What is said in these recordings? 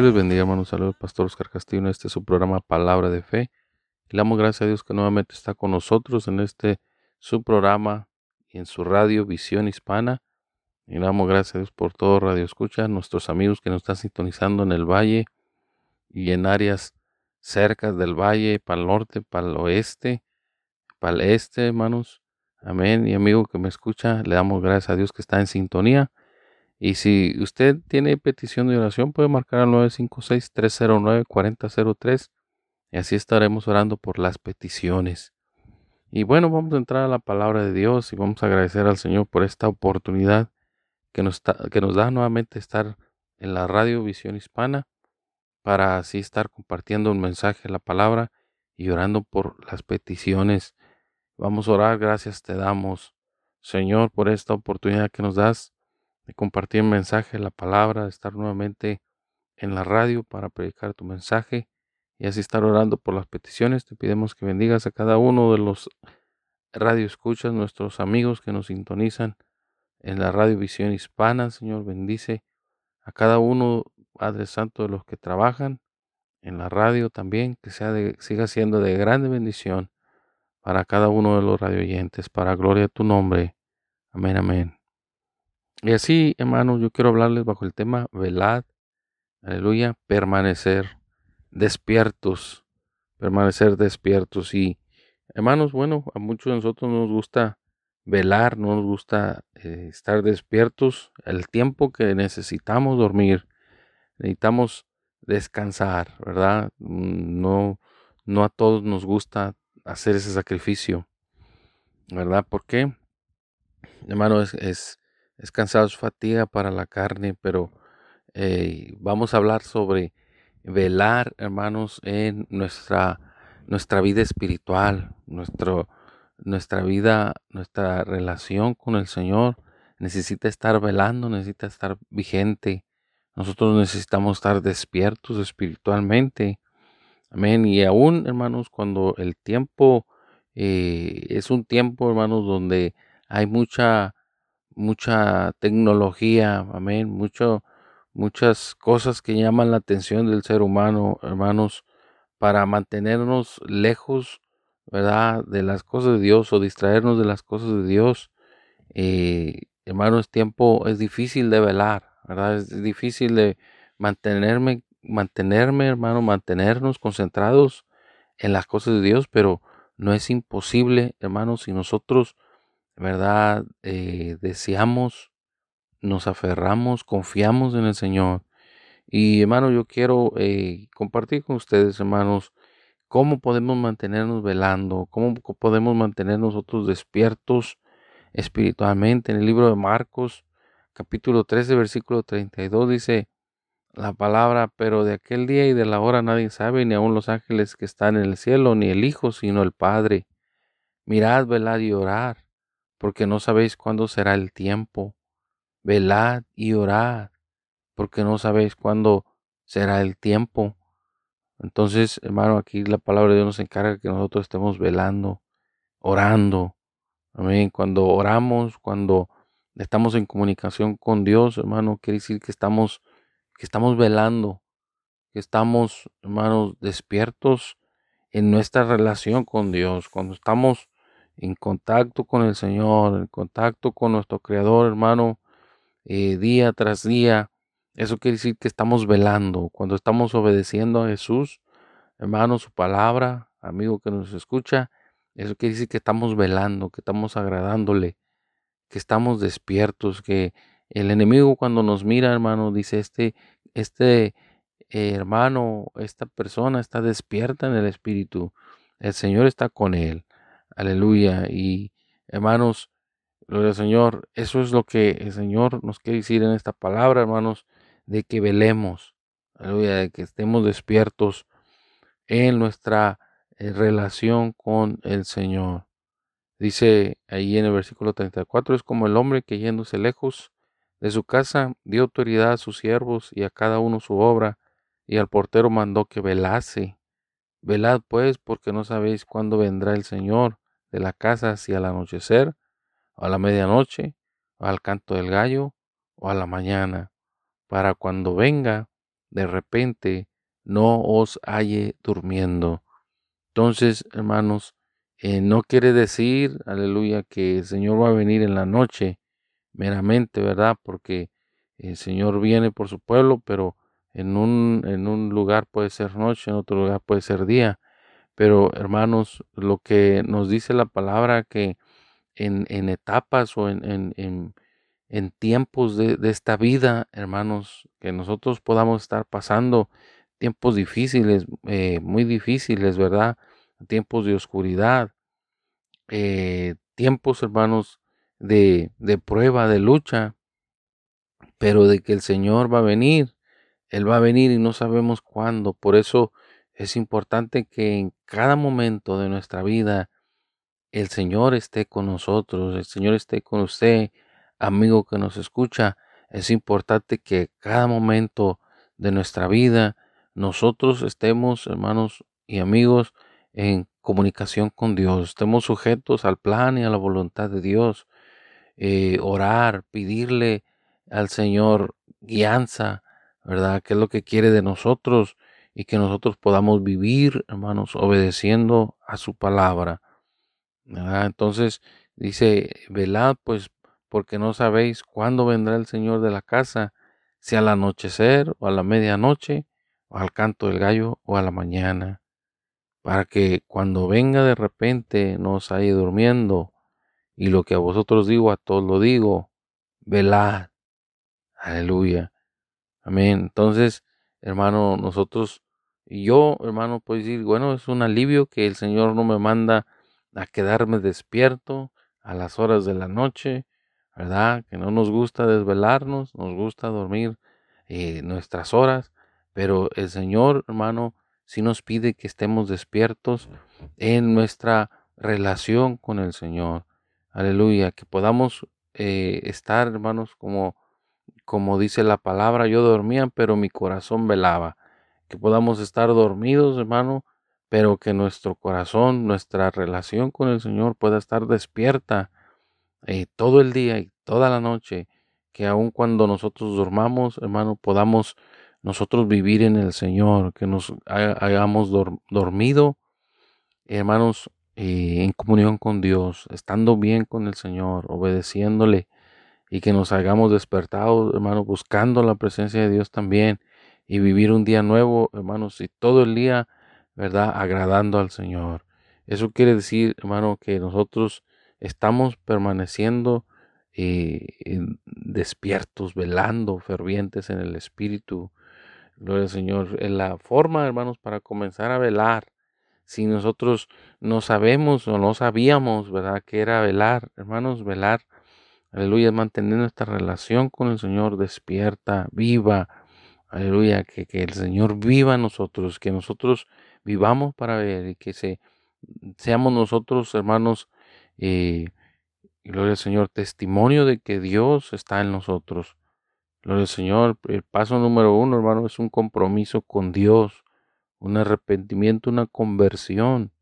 Dios les bendiga, hermanos. Saludos, Pastor Oscar Castillo, este su programa Palabra de Fe. le damos gracias a Dios que nuevamente está con nosotros en este su programa y en su radio Visión Hispana. Y le damos gracias a Dios por todo Radio Escucha, nuestros amigos que nos están sintonizando en el valle y en áreas cerca del valle, para el norte, para el oeste, para el este, hermanos. Amén. Y amigo que me escucha, le damos gracias a Dios que está en sintonía. Y si usted tiene petición de oración, puede marcar al 956-309-4003 y así estaremos orando por las peticiones. Y bueno, vamos a entrar a la palabra de Dios y vamos a agradecer al Señor por esta oportunidad que nos, que nos da nuevamente estar en la radio Visión Hispana para así estar compartiendo un mensaje, la palabra y orando por las peticiones. Vamos a orar, gracias te damos, Señor, por esta oportunidad que nos das de compartir mensaje, la palabra, de estar nuevamente en la radio para predicar tu mensaje y así estar orando por las peticiones. Te pedimos que bendigas a cada uno de los radio escuchas, nuestros amigos que nos sintonizan en la radio Visión Hispana, Señor, bendice a cada uno, Padre Santo, de los que trabajan en la radio también, que sea de, siga siendo de grande bendición para cada uno de los radio oyentes, para gloria de tu nombre. Amén, amén. Y así, hermanos, yo quiero hablarles bajo el tema velad, aleluya, permanecer despiertos, permanecer despiertos. Y, hermanos, bueno, a muchos de nosotros nos gusta velar, no nos gusta eh, estar despiertos el tiempo que necesitamos dormir, necesitamos descansar, ¿verdad? No, no a todos nos gusta hacer ese sacrificio, ¿verdad? ¿Por qué? Hermano, es es cansado, es fatiga para la carne, pero eh, vamos a hablar sobre velar, hermanos, en nuestra, nuestra vida espiritual, nuestro, nuestra vida, nuestra relación con el Señor necesita estar velando, necesita estar vigente. Nosotros necesitamos estar despiertos espiritualmente. Amén. Y aún, hermanos, cuando el tiempo eh, es un tiempo, hermanos, donde hay mucha mucha tecnología, amén, mucho, muchas cosas que llaman la atención del ser humano, hermanos, para mantenernos lejos, ¿verdad?, de las cosas de Dios o distraernos de las cosas de Dios. Eh, hermanos, tiempo es difícil de velar, ¿verdad? Es difícil de mantenerme, mantenerme, hermano, mantenernos concentrados en las cosas de Dios, pero no es imposible, hermanos, si nosotros ¿verdad? Eh, deseamos, nos aferramos, confiamos en el Señor. Y hermano, yo quiero eh, compartir con ustedes, hermanos, cómo podemos mantenernos velando, cómo podemos mantener nosotros despiertos espiritualmente. En el libro de Marcos, capítulo 13, versículo 32, dice la palabra, pero de aquel día y de la hora nadie sabe, ni aun los ángeles que están en el cielo, ni el Hijo, sino el Padre. Mirad, velad y orar porque no sabéis cuándo será el tiempo. Velad y orad, porque no sabéis cuándo será el tiempo. Entonces, hermano, aquí la palabra de Dios nos encarga que nosotros estemos velando, orando. Amén. Cuando oramos, cuando estamos en comunicación con Dios, hermano, quiere decir que estamos, que estamos velando, que estamos, hermanos, despiertos en nuestra relación con Dios. Cuando estamos en contacto con el Señor, en contacto con nuestro Creador, hermano, eh, día tras día. Eso quiere decir que estamos velando, cuando estamos obedeciendo a Jesús, hermano, su palabra, amigo que nos escucha, eso quiere decir que estamos velando, que estamos agradándole, que estamos despiertos, que el enemigo cuando nos mira, hermano, dice, este, este hermano, esta persona está despierta en el espíritu, el Señor está con él, aleluya, y hermanos, gloria al Señor, eso es lo que el Señor nos quiere decir en esta palabra, hermanos, de que velemos, aleluya, de que estemos despiertos en nuestra eh, relación con el Señor. Dice ahí en el versículo 34, es como el hombre que yéndose lejos de su casa dio autoridad a sus siervos y a cada uno su obra, y al portero mandó que velase. Velad pues, porque no sabéis cuándo vendrá el Señor de la casa, si al anochecer, o a la medianoche, o al canto del gallo, o a la mañana, para cuando venga, de repente, no os halle durmiendo. Entonces, hermanos, eh, no quiere decir, aleluya, que el Señor va a venir en la noche meramente, ¿verdad? Porque el Señor viene por su pueblo, pero en un, en un lugar puede ser noche, en otro lugar puede ser día. Pero hermanos, lo que nos dice la palabra que en, etapas o en, tiempos de, esta vida, hermanos, que nosotros podamos estar pasando tiempos difíciles, eh, muy difíciles, ¿verdad? Tiempos de oscuridad, eh, tiempos, hermanos, de prueba, de lucha, pero de que el Señor va a venir, Él va a venir y no sabemos cuándo. Por eso es importante que en cada momento de nuestra vida el Señor esté con nosotros, el Señor esté con usted, amigo que nos escucha. Es importante que cada momento de nuestra vida nosotros estemos, hermanos y amigos, en comunicación con Dios, estemos sujetos al plan y a la voluntad de Dios, eh, orar, pedirle al Señor guianza, ¿verdad? ¿Qué es lo que quiere de nosotros? Y que nosotros podamos vivir, hermanos, obedeciendo a su palabra. Entonces dice, velad pues porque no sabéis cuándo vendrá el Señor de la casa, si al anochecer o a la medianoche o al canto del gallo o a la mañana, para que cuando venga de repente no os haya durmiendo, y lo que a vosotros digo, a todos lo digo, velad. Aleluya. Amén. Entonces, hermano, nosotros, yo, hermano, puedo decir, bueno, es un alivio que el Señor no me manda a quedarme despierto a las horas de la noche, ¿verdad? Que no nos gusta desvelarnos, nos gusta dormir eh, nuestras horas, pero el Señor, hermano, sí nos pide que estemos despiertos en nuestra relación con el Señor. Aleluya, que podamos eh, estar, hermanos, como, como dice la palabra, yo dormía, pero mi corazón velaba. Que podamos estar dormidos, hermano, pero que nuestro corazón, nuestra relación con el Señor pueda estar despierta eh, todo el día y toda la noche. Que aun cuando nosotros dormamos, hermano, podamos nosotros vivir en el Señor, que nos hayamos dormido, hermanos, eh, en comunión con Dios, estando bien con el Señor, obedeciéndole, y que nos hayamos despertado, hermanos, buscando la presencia de Dios también, y vivir un día nuevo, hermanos, y todo el día, ¿verdad?, agradando al Señor. Eso quiere decir, hermano, que nosotros estamos permaneciendo eh, despiertos, velando, fervientes en el Espíritu, Gloria al Señor. En la forma, hermanos, para comenzar a velar, si nosotros no sabemos o no sabíamos, ¿verdad?, que era velar, hermanos, velar, aleluya, mantener nuestra relación con el Señor despierta, viva, aleluya, que, que el Señor viva en nosotros, que nosotros vivamos para ver y que se, seamos nosotros, hermanos, eh, gloria al Señor, testimonio de que Dios está en nosotros. Gloria al Señor. El paso número uno, hermano, es un compromiso con Dios, un arrepentimiento, una conversión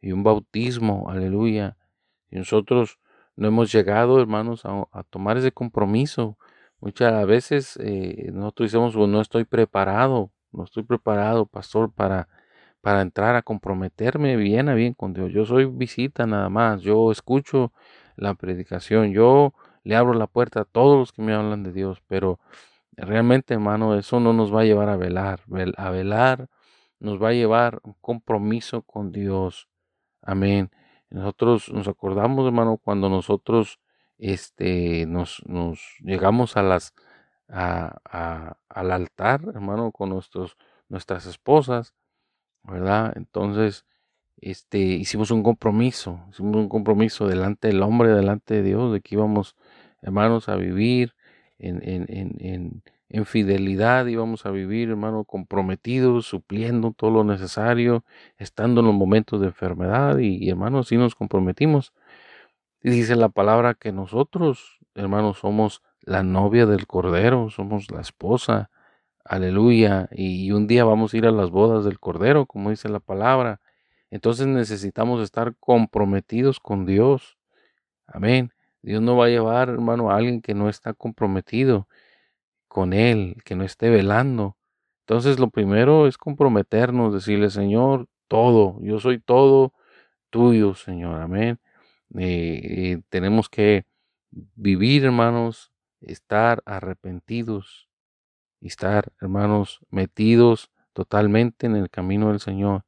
y un bautismo. Aleluya. Y nosotros no hemos llegado, hermanos, a, tomar ese compromiso. Muchas veces eh, nosotros decimos, pues, no estoy preparado, no estoy preparado, pastor, para, para entrar a comprometerme bien a bien con Dios. Yo soy visita nada más, yo escucho la predicación, yo le abro la puerta a todos los que me hablan de Dios, pero realmente, hermano, eso no nos va a llevar a velar. A velar nos va a llevar un compromiso con Dios. Amén. Nosotros nos acordamos, hermano, cuando nosotros este, nos, llegamos a las, a, al altar, hermano, con nuestros, nuestras esposas, ¿verdad? Entonces, este, hicimos un compromiso, hicimos un compromiso delante del hombre, delante de Dios, de que íbamos, hermanos, a vivir en, en, en, en fidelidad, íbamos a vivir, hermano, comprometidos, supliendo todo lo necesario, estando en los momentos de enfermedad, y, y hermano, así nos comprometimos. Y dice la palabra que nosotros, hermanos, somos la novia del Cordero, somos la esposa, aleluya, y un día vamos a ir a las bodas del Cordero, como dice la palabra. Entonces necesitamos estar comprometidos con Dios. Amén. Dios no va a llevar, hermano, a alguien que no está comprometido con Él, que no esté velando. Entonces lo primero es comprometernos, decirle, Señor, todo, yo soy todo tuyo, Señor. Amén. Eh, tenemos que vivir, hermanos, estar arrepentidos y estar, hermanos, metidos totalmente en el camino del Señor.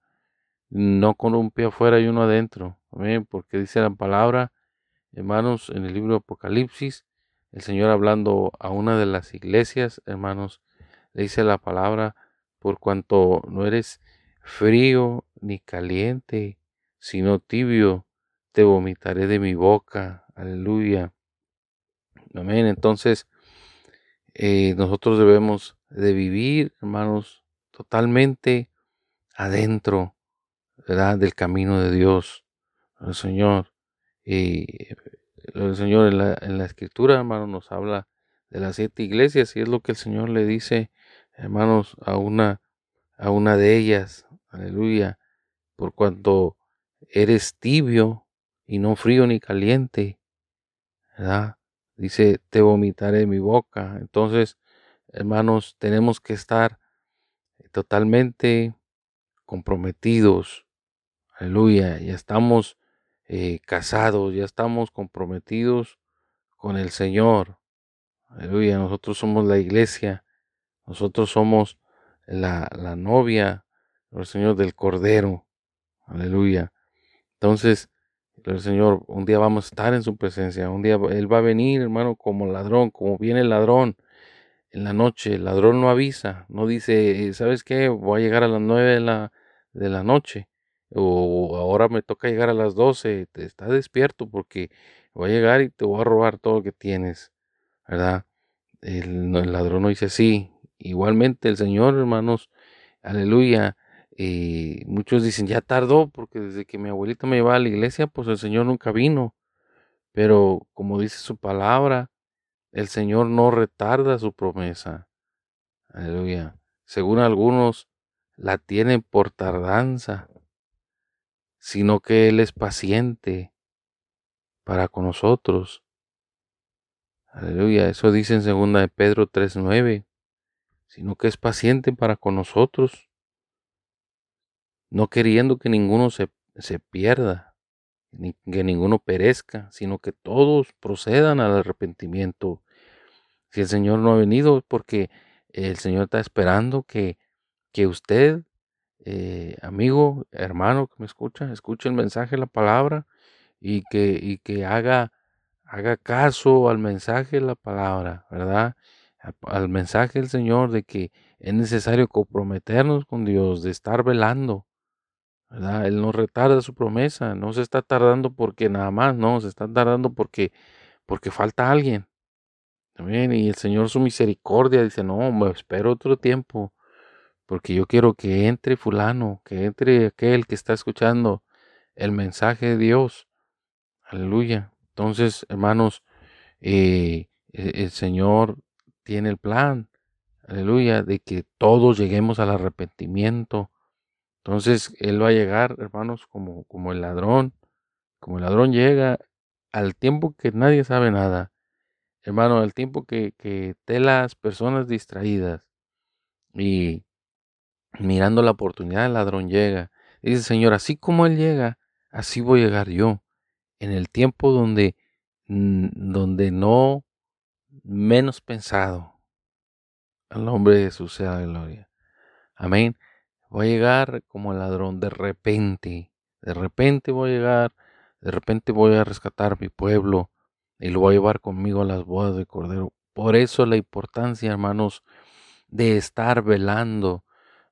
No con un pie afuera y uno adentro. Amén. Porque dice la palabra, hermanos, en el libro de Apocalipsis, el Señor hablando a una de las iglesias, hermanos, le dice la palabra, por cuanto no eres frío ni caliente, sino tibio, te vomitaré de mi boca. Aleluya. Amén. Entonces, eh, nosotros debemos de vivir, hermanos, totalmente adentro. Del camino de Dios, el Señor. El Señor en la, escritura, hermano, nos habla de las siete iglesias y es lo que el Señor le dice, hermanos, a una, a una de ellas. Aleluya. Por cuanto eres tibio y no frío ni caliente, ¿verdad? Dice, te vomitaré mi boca. Entonces, hermanos, tenemos que estar totalmente comprometidos. Aleluya. Ya estamos eh, casados, ya estamos comprometidos con el Señor. Aleluya. Nosotros somos la iglesia. Nosotros somos la, la novia, el Señor del Cordero. Aleluya. Entonces, el Señor, un día vamos a estar en su presencia, un día Él va a venir, hermano, como ladrón, como viene el ladrón en la noche. El ladrón no avisa, no dice, ¿sabes qué? Voy a llegar a las nueve de la, de la noche, o ahora me toca llegar a las doce. Te está despierto porque voy a llegar y te voy a robar todo lo que tienes, ¿verdad? El, ladrón no dice así. Igualmente el Señor, hermanos, aleluya, y muchos dicen, ya tardó, porque desde que mi abuelita me llevaba a la iglesia, pues el Señor nunca vino. Pero como dice su palabra, el Señor no retarda su promesa. Aleluya. Según algunos, la tienen por tardanza, sino que Él es paciente para con nosotros. Aleluya. Eso dice en segunda de Pedro 3.9. Sino que es paciente para con nosotros no queriendo que ninguno se, se pierda, ni que ninguno perezca, sino que todos procedan al arrepentimiento. Si el Señor no ha venido, porque el Señor está esperando que, que usted, eh, amigo, hermano que me escucha, escuche el mensaje, la palabra, y que, y que haga, haga caso al mensaje, la palabra, ¿verdad? Al mensaje del Señor de que es necesario comprometernos con Dios, de estar velando, él no retarda su promesa, no se está tardando porque nada más, no, se está tardando porque, porque falta alguien. También, y el Señor su misericordia dice, no, me espero otro tiempo, porque yo quiero que entre fulano, que entre aquel que está escuchando el mensaje de Dios. Aleluya. Entonces, hermanos, eh, e, el Señor tiene el plan, aleluya, de que todos lleguemos al arrepentimiento entonces Él va a llegar, hermanos, como, como el ladrón, como el ladrón llega al tiempo que nadie sabe nada. Hermano, al tiempo que, que de las personas distraídas y mirando la oportunidad, el ladrón llega. Dice, Señor, así como Él llega, así voy a llegar yo. En el tiempo donde, donde no menos pensado. Al nombre de Jesús sea gloria. Amén. voy a llegar como ladrón de repente. De repente voy a llegar, de repente voy a rescatar mi pueblo y lo voy a llevar conmigo a las bodas de Cordero. Por eso la importancia, hermanos, de estar velando.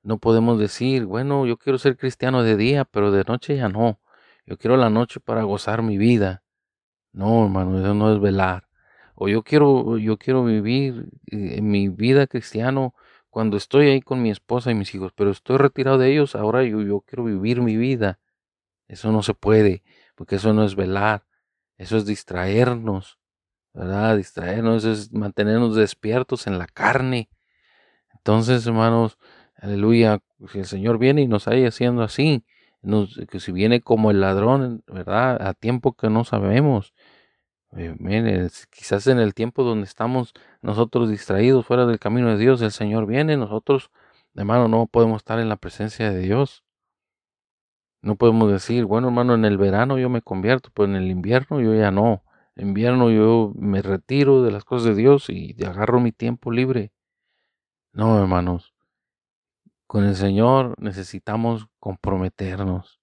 No podemos decir, bueno, yo quiero ser cristiano de día, pero de noche ya no. Yo quiero la noche para gozar mi vida. No, hermano, eso no es velar. O yo quiero, yo quiero vivir eh, mi vida cristiano cuando estoy ahí con mi esposa y mis hijos, pero estoy retirado de ellos, ahora yo, yo quiero vivir mi vida. Eso no se puede, porque eso no es velar, eso es distraernos, ¿verdad? Distraernos, es mantenernos despiertos en la carne. Entonces, hermanos, aleluya, si el Señor viene y nos haya haciendo así, que si viene como el ladrón, ¿verdad? A tiempo que no sabemos. Eh, quizás en el tiempo donde estamos nosotros distraídos fuera del camino de Dios, el Señor viene, nosotros, hermano, no podemos estar en la presencia de Dios. No podemos decir, bueno, hermano, en el verano yo me convierto, pero en el invierno yo ya no. En invierno yo me retiro de las cosas de Dios y agarro mi tiempo libre. No, hermanos. Con el Señor necesitamos comprometernos.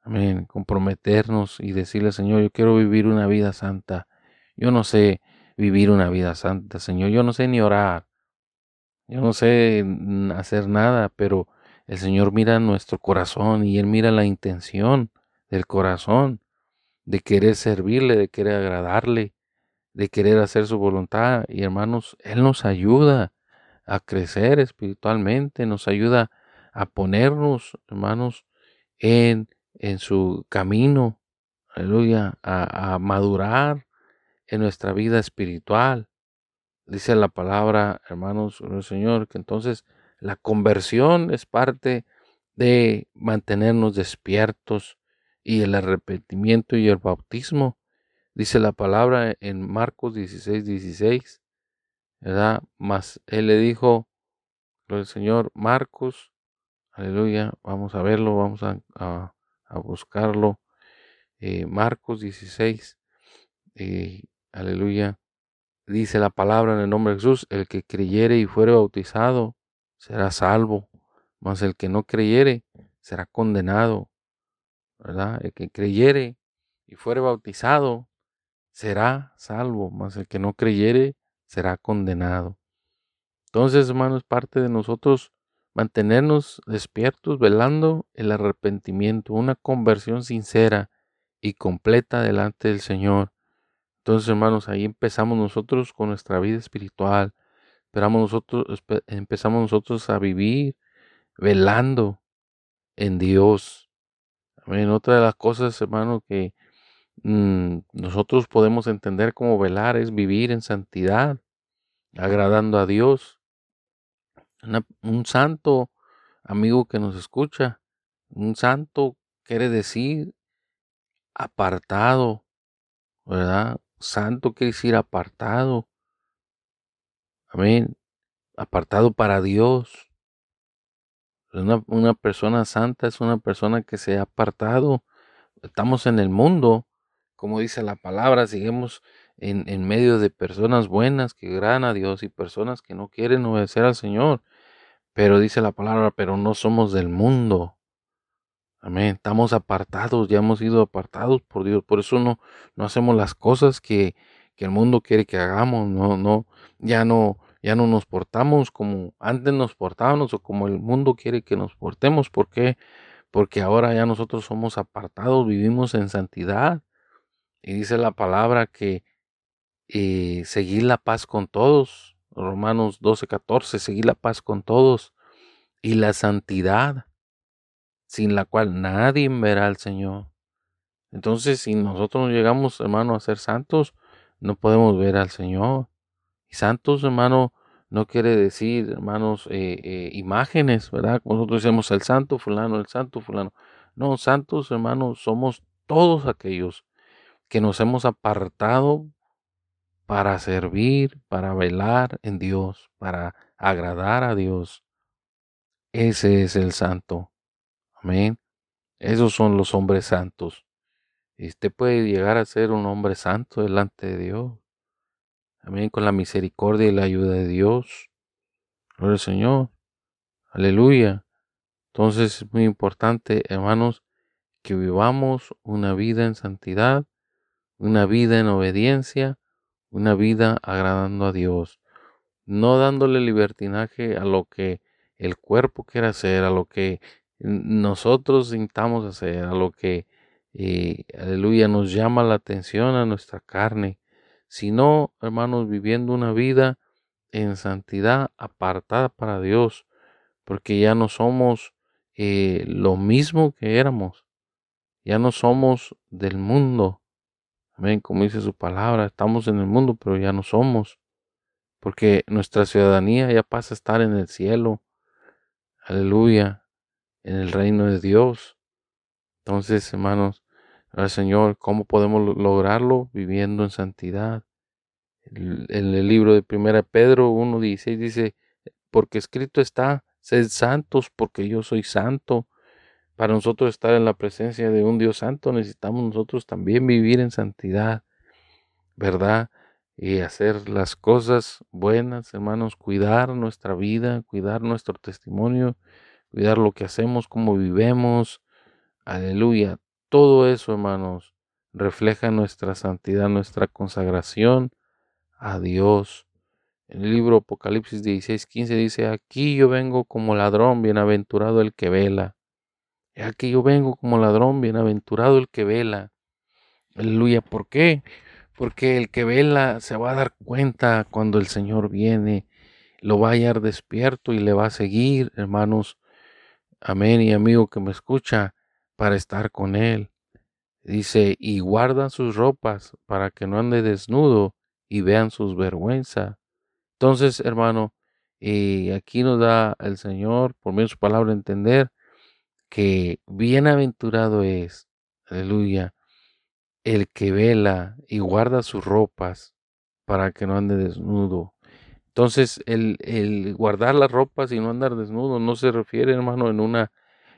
Amén. Comprometernos y decirle, Señor, yo quiero vivir una vida santa. Yo no sé vivir una vida santa, Señor. Yo no sé ni orar. Yo no sé hacer nada, pero el Señor mira nuestro corazón y Él mira la intención del corazón de querer servirle, de querer agradarle, de querer hacer su voluntad. Y hermanos, Él nos ayuda a crecer espiritualmente, nos ayuda a ponernos, hermanos, en en su camino, aleluya, a, madurar en nuestra vida espiritual. Dice la palabra, hermanos, del Señor, que entonces la conversión es parte de mantenernos despiertos y el arrepentimiento y el bautismo. Dice la palabra en Marcos 16, 16, ¿verdad? Mas él le dijo, el Señor, Marcos, aleluya, vamos a verlo, vamos a a buscarlo. Eh, Marcos 16, eh, aleluya. Dice la palabra en el nombre de Jesús, el que creyere y fuere bautizado será salvo, mas el que no creyere será condenado. ¿Verdad? El que creyere y fuere bautizado será salvo, mas el que no creyere será condenado. Entonces, hermanos, parte de nosotros mantenernos despiertos, velando el arrepentimiento, una conversión sincera y completa delante del Señor. Entonces, hermanos, ahí empezamos nosotros con nuestra vida espiritual. Esperamos nosotros, empezamos nosotros a vivir velando en Dios. Amén. Otra de las cosas, hermano, que nosotros podemos entender como velar es vivir en santidad, agradando a Dios un santo amigo que nos escucha, un santo quiere decir apartado, ¿verdad? Santo quiere decir apartado. Amén. Apartado para Dios. Una, persona santa es una persona que se ha apartado. Estamos en el mundo, como dice la palabra, seguimos en, medio de personas buenas que agradan a Dios y personas que no quieren obedecer al Señor. Pero dice la palabra, pero no somos del mundo. Amén. Estamos apartados, ya hemos sido apartados por Dios. Por eso no, no hacemos las cosas que, que el mundo quiere que hagamos. No, no, ya no, ya no nos portamos como antes nos portábamos o como el mundo quiere que nos portemos. ¿Por qué? Porque ahora ya nosotros somos apartados, vivimos en santidad. Y dice la palabra que eh, seguir la paz con todos. Romanos 12, 14, seguir la paz con todos y la santidad, sin la cual nadie verá al Señor. Entonces, si nosotros no llegamos, hermano, a ser santos, no podemos ver al Señor. Y santos, hermano, no quiere decir, hermanos, eh, eh, imágenes, ¿verdad? Nosotros decimos el santo fulano, el santo fulano. No, santos, hermanos, somos todos aquellos que nos hemos apartado para servir, para velar en Dios, para agradar a Dios. Ese es el santo. Amén. Esos son los hombres santos. Y usted puede llegar a ser un hombre santo delante de Dios. Amén. Con la misericordia y la ayuda de Dios. Gloria al Señor. Aleluya. Entonces es muy importante, hermanos, que vivamos una vida en santidad, una vida en obediencia, una vida agradando a Dios, no dándole libertinaje a lo que el cuerpo quiere hacer, a lo que nosotros intentamos hacer, a lo que, eh, aleluya, nos llama la atención a nuestra carne, sino, hermanos, viviendo una vida en santidad apartada para Dios, porque ya no somos eh, lo mismo que éramos, ya no somos del mundo. Amén, como dice su palabra, estamos en el mundo, pero ya no somos, porque nuestra ciudadanía ya pasa a estar en el cielo. Aleluya, en el reino de Dios. Entonces, hermanos, al Señor, ¿cómo podemos lograrlo? Viviendo en santidad. En el, libro de 1 Pedro 1.16 dice, porque escrito está, sed santos porque yo soy santo. Para nosotros estar en la presencia de un Dios santo necesitamos nosotros también vivir en santidad, ¿verdad? Y hacer las cosas buenas, hermanos, cuidar nuestra vida, cuidar nuestro testimonio, cuidar lo que hacemos, cómo vivemos. Aleluya. Todo eso, hermanos, refleja nuestra santidad, nuestra consagración a Dios. En el libro Apocalipsis 16, 15 dice, aquí yo vengo como ladrón, bienaventurado el que vela. Aquí yo vengo como ladrón, bienaventurado el que vela. Aleluya. ¿Por qué? Porque el que vela se va a dar cuenta cuando el Señor viene, lo va a hallar despierto y le va a seguir, hermanos. Amén. Y amigo que me escucha, para estar con Él. Dice, y guardan sus ropas para que no ande desnudo y vean sus vergüenzas. Entonces, hermano, y aquí nos da el Señor, por medio su palabra, entender que bienaventurado es, aleluya, el que vela y guarda sus ropas para que no ande desnudo. Entonces, el, el, guardar las ropas y no andar desnudo no se refiere, hermano, en una,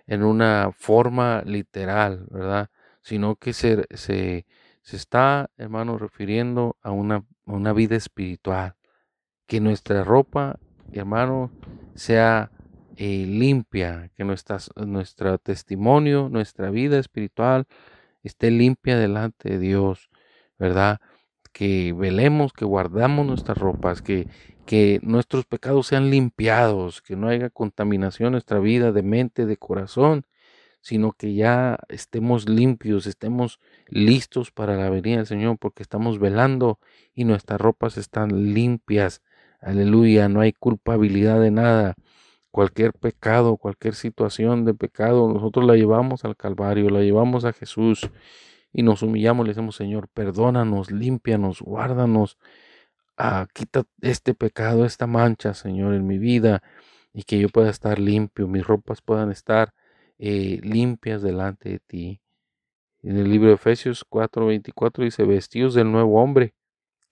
en una forma literal, ¿verdad? Sino que se, se, se está, hermano, refiriendo a una, a una vida espiritual que nuestra ropa, hermano, sea eh, limpia, que nuestro testimonio, nuestra vida espiritual esté limpia delante de Dios, ¿verdad? Que velemos, que guardamos nuestras ropas, que, que nuestros pecados sean limpiados, que no haya contaminación en nuestra vida de mente, de corazón, sino que ya estemos limpios, estemos listos para la venida del Señor, porque estamos velando y nuestras ropas están limpias, Aleluya, no hay culpabilidad de nada. Cualquier pecado, cualquier situación de pecado, nosotros la llevamos al Calvario, la llevamos a Jesús y nos humillamos, le decimos, Señor, perdónanos, límpianos, guárdanos, ah, quita este pecado, esta mancha, Señor, en mi vida y que yo pueda estar limpio, mis ropas puedan estar eh, limpias delante de ti. En el libro de Efesios 4:24 dice, vestidos del nuevo hombre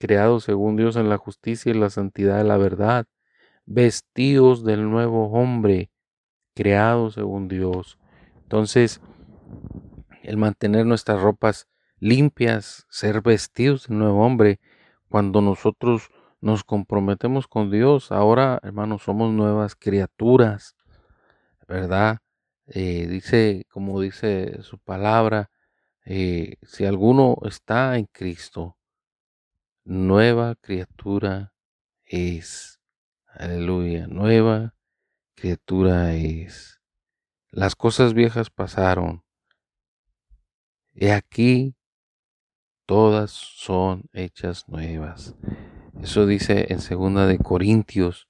creados según Dios en la justicia y la santidad de la verdad, vestidos del nuevo hombre, creados según Dios. Entonces, el mantener nuestras ropas limpias, ser vestidos del nuevo hombre, cuando nosotros nos comprometemos con Dios, ahora, hermanos, somos nuevas criaturas, ¿verdad? Eh, dice, como dice su palabra, eh, si alguno está en Cristo, nueva criatura es. Aleluya, nueva criatura es. Las cosas viejas pasaron. Y aquí todas son hechas nuevas. Eso dice en segunda de Corintios.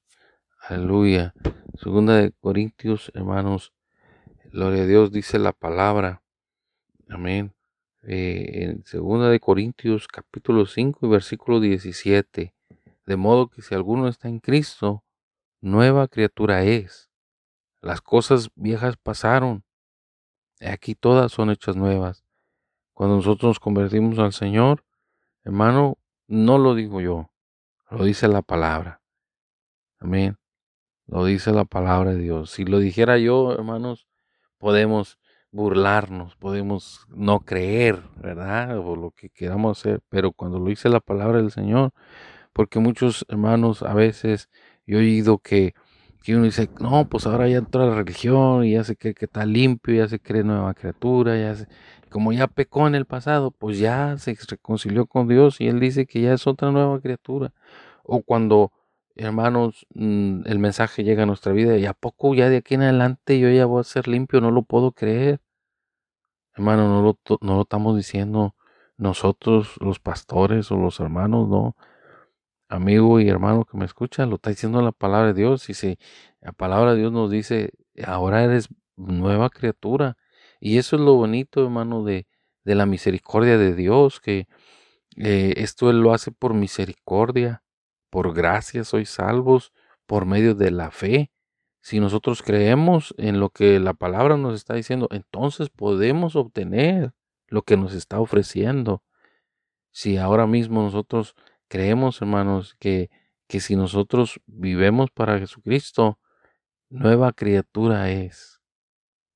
Aleluya. Segunda de Corintios, hermanos. Gloria a Dios dice la palabra. Amén. Eh, en segunda de Corintios capítulo 5 y versículo 17, de modo que si alguno está en Cristo, nueva criatura es. Las cosas viejas pasaron, aquí todas son hechas nuevas. Cuando nosotros nos convertimos al Señor, hermano, no lo digo yo, lo dice la palabra. Amén. Lo dice la palabra de Dios. Si lo dijera yo, hermanos, podemos burlarnos, podemos no creer, ¿verdad? O lo que queramos hacer, pero cuando lo dice la palabra del Señor, porque muchos hermanos a veces he oído que que uno dice, no, pues ahora ya entró a la religión y ya se cree que está limpio, ya se cree nueva criatura, ya se, como ya pecó en el pasado, pues ya se reconcilió con Dios y Él dice que ya es otra nueva criatura. O cuando, hermanos, mm, el mensaje llega a nuestra vida y a poco ya de aquí en adelante yo ya voy a ser limpio, no lo puedo creer. Hermano, no lo, no lo estamos diciendo nosotros, los pastores o los hermanos, no amigo y hermano que me escucha, lo está diciendo la palabra de Dios. Y si la palabra de Dios nos dice, ahora eres nueva criatura. Y eso es lo bonito, hermano, de, de la misericordia de Dios, que eh, esto Él lo hace por misericordia, por gracia sois salvos, por medio de la fe. Si nosotros creemos en lo que la palabra nos está diciendo, entonces podemos obtener lo que nos está ofreciendo. Si ahora mismo nosotros creemos, hermanos, que, que si nosotros vivemos para Jesucristo, nueva criatura es.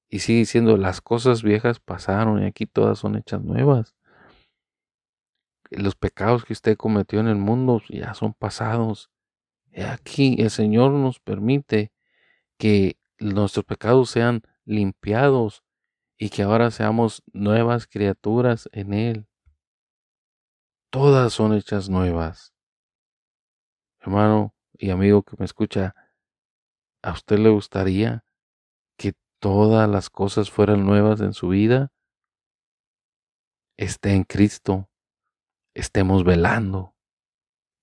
Y sigue diciendo, las cosas viejas pasaron y aquí todas son hechas nuevas. Los pecados que usted cometió en el mundo ya son pasados. Aquí el Señor nos permite que nuestros pecados sean limpiados y que ahora seamos nuevas criaturas en Él todas son hechas nuevas. Hermano y amigo que me escucha, ¿a usted le gustaría que todas las cosas fueran nuevas en su vida? Esté en Cristo, estemos velando.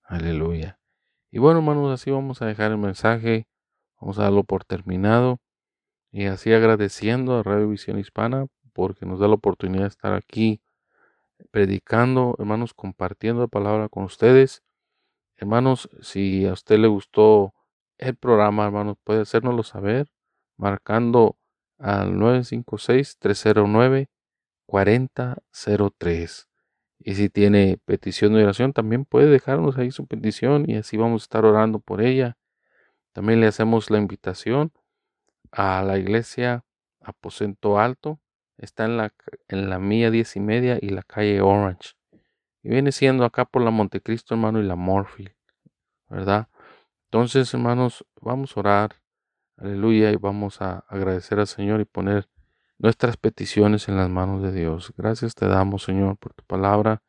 Aleluya. Y bueno, hermanos, así vamos a dejar el mensaje, vamos a darlo por terminado y así agradeciendo a Radio Visión Hispana porque nos da la oportunidad de estar aquí predicando, hermanos, compartiendo la palabra con ustedes. Hermanos, si a usted le gustó el programa, hermanos, puede hacérnoslo saber marcando al 956-309-4003. Y si tiene petición de oración, también puede dejarnos ahí su petición y así vamos a estar orando por ella. También le hacemos la invitación a la iglesia Aposento Alto está en la, en la mía diez y media y la calle Orange. Y viene siendo acá por la Montecristo, hermano, y la Morfield, ¿verdad? Entonces, hermanos, vamos a orar, aleluya, y vamos a agradecer al Señor y poner nuestras peticiones en las manos de Dios. Gracias te damos, Señor, por tu palabra.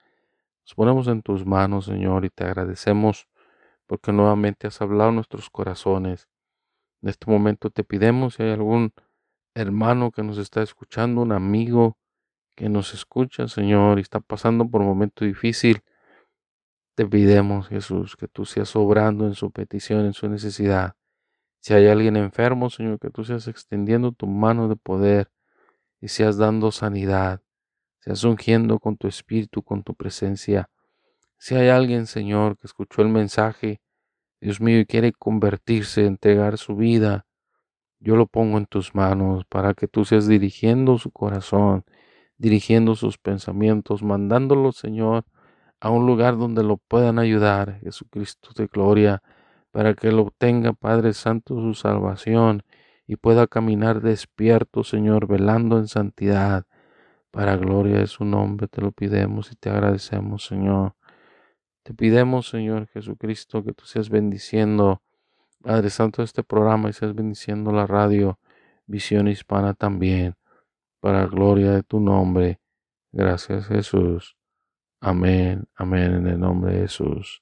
Nos ponemos en tus manos, Señor, y te agradecemos porque nuevamente has hablado nuestros corazones. En este momento te pidemos si hay algún hermano que nos está escuchando, un amigo que nos escucha, Señor, y está pasando por un momento difícil, te pidemos, Jesús, que tú seas obrando en su petición, en su necesidad. Si hay alguien enfermo, Señor, que tú seas extendiendo tu mano de poder y seas dando sanidad, seas ungiendo con tu espíritu, con tu presencia. Si hay alguien, Señor, que escuchó el mensaje, Dios mío, y quiere convertirse, entregar su vida, yo lo pongo en tus manos para que tú seas dirigiendo su corazón, dirigiendo sus pensamientos, mandándolo, Señor, a un lugar donde lo puedan ayudar, Jesucristo de gloria, para que lo obtenga, Padre Santo, su salvación y pueda caminar despierto, Señor, velando en santidad. Para gloria de su nombre te lo pidemos y te agradecemos, Señor. Te pidemos, Señor Jesucristo, que tú seas bendiciendo Padre Santo, este programa y seas bendiciendo la radio Visión Hispana también, para gloria de tu nombre. Gracias Jesús. Amén, amén en el nombre de Jesús.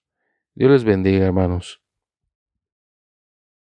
Dios les bendiga, hermanos.